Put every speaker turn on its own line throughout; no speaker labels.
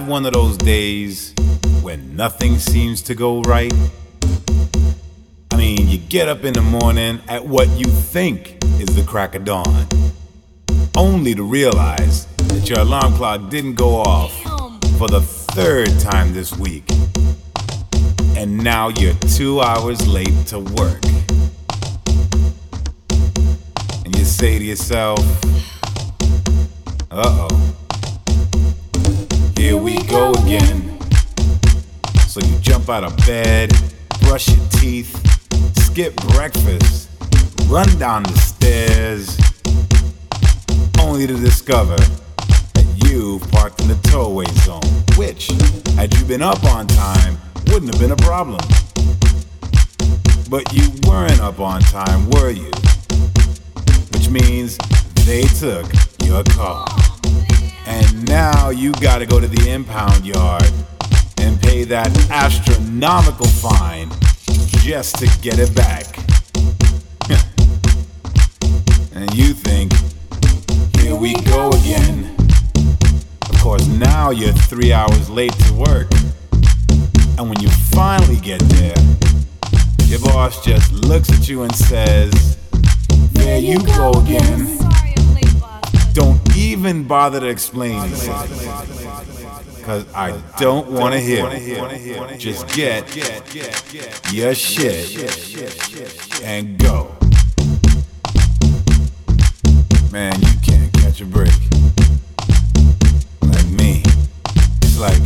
Have one of those days when nothing seems to go right? I mean, you get up in the morning at what you think is the crack of dawn, only to realize that your alarm clock didn't go off for the third time this week. And now you're two hours late to work. And you say to yourself, uh oh, here we go again. So you jump out of bed, brush your teeth, skip breakfast, run down the stairs, only to discover that you've parked in the towaway zone, which, had you been up on time, wouldn't have been a problem. But you weren't up on time, were you? Which means they took your car. And now you gotta go to the impound yard and pay that astronomical fine just to get it back. and you think, here we go again. Of course, now you're three hours late to work. And when you finally get there, your boss just looks at you and says, There you go again. Even bother to explain Cause I don't want to hear it. Just get your shit and go. Man, you can't catch a break. Like me. It's like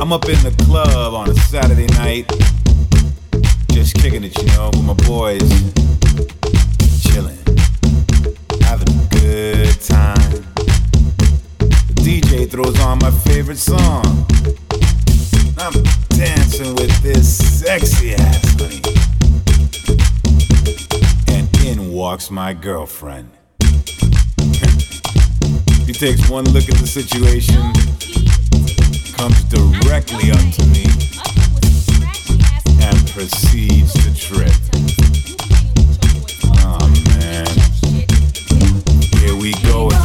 I'm up in the club on a Saturday night, just kicking it, you know, with my boys, chilling, having good time. The DJ throws on my favorite song. I'm dancing with this sexy ass honey. And in walks my girlfriend. he takes one look at the situation comes directly up to me and proceeds to trip. Oh man. We go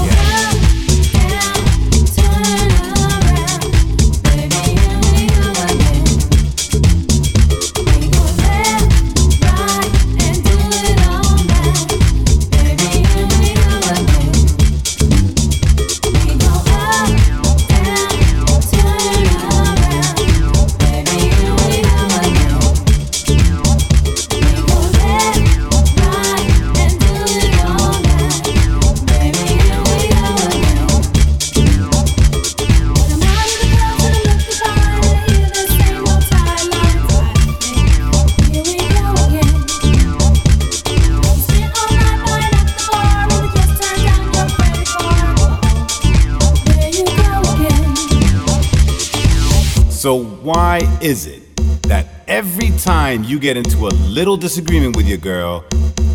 So, why is it that every time you get into a little disagreement with your girl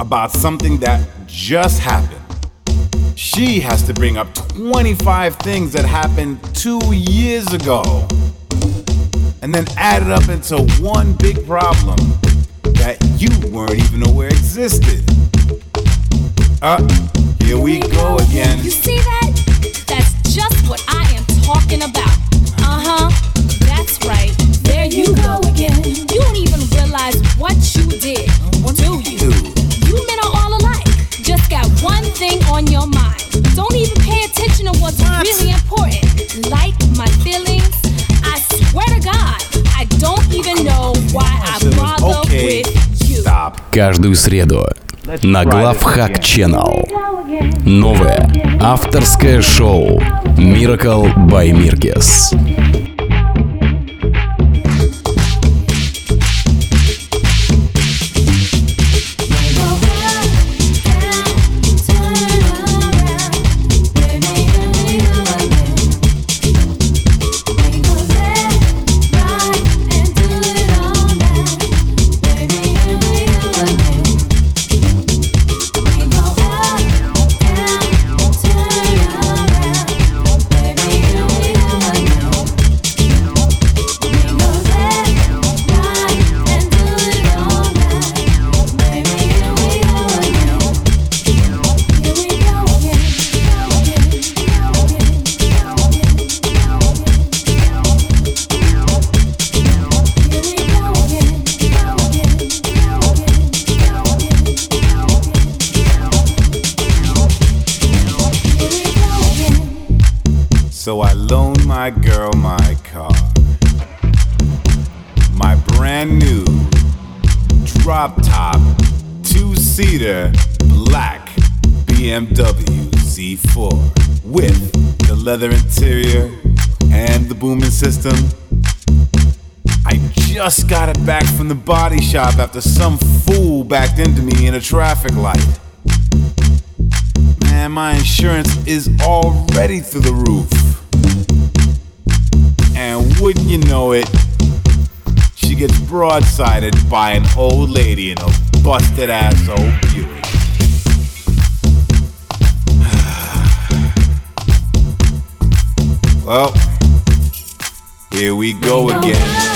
about something that just happened, she has to bring up 25 things that happened two years ago and then add it up into one big problem that you weren't even aware existed? Uh, here we go again.
You see that? That's just what I am talking about. Uh huh. That's right. There you go again. You don't even realize what you did. Do you? You men are all alike. Just got one thing on your mind. Don't even pay attention to what's really important. Like my feelings. I swear to God, I don't even know why I with you.
Stop.
Каждую среду на Главхак Channel. Новое авторское шоу Miracle by
Mirkess. Seater, black BMW Z4 with the leather interior and the booming system. I just got it back from the body shop after some fool backed into me in a traffic light. Man, my insurance is already through the roof. And wouldn't you know it, she gets broadsided by an old lady in a busted ass old Buick. well, here we go again.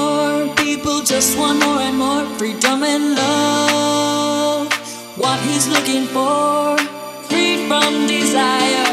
just want more and more freedom and love. What he's looking for, free from desire.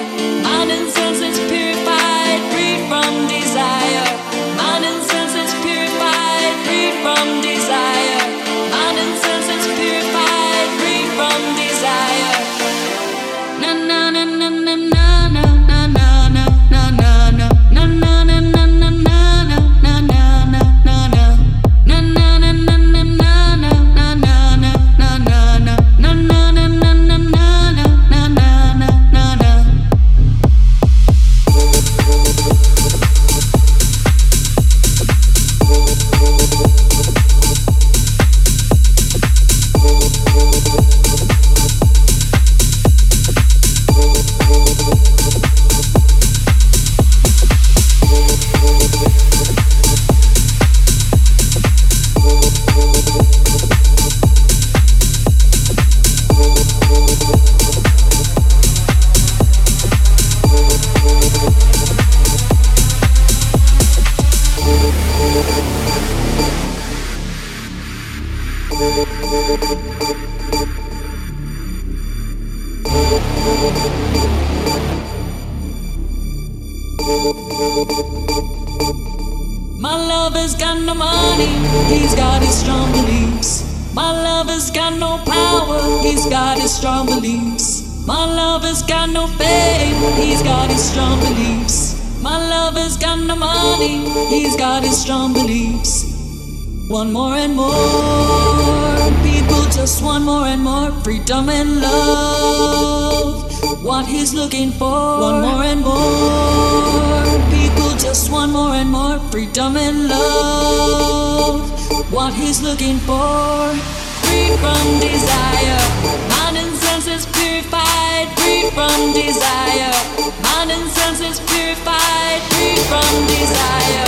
come and love what he's looking for. One more and more people, just one more and more freedom and love what he's looking for. Free from desire, mind and senses purified. Free from desire, mind and senses purified. Free from
desire.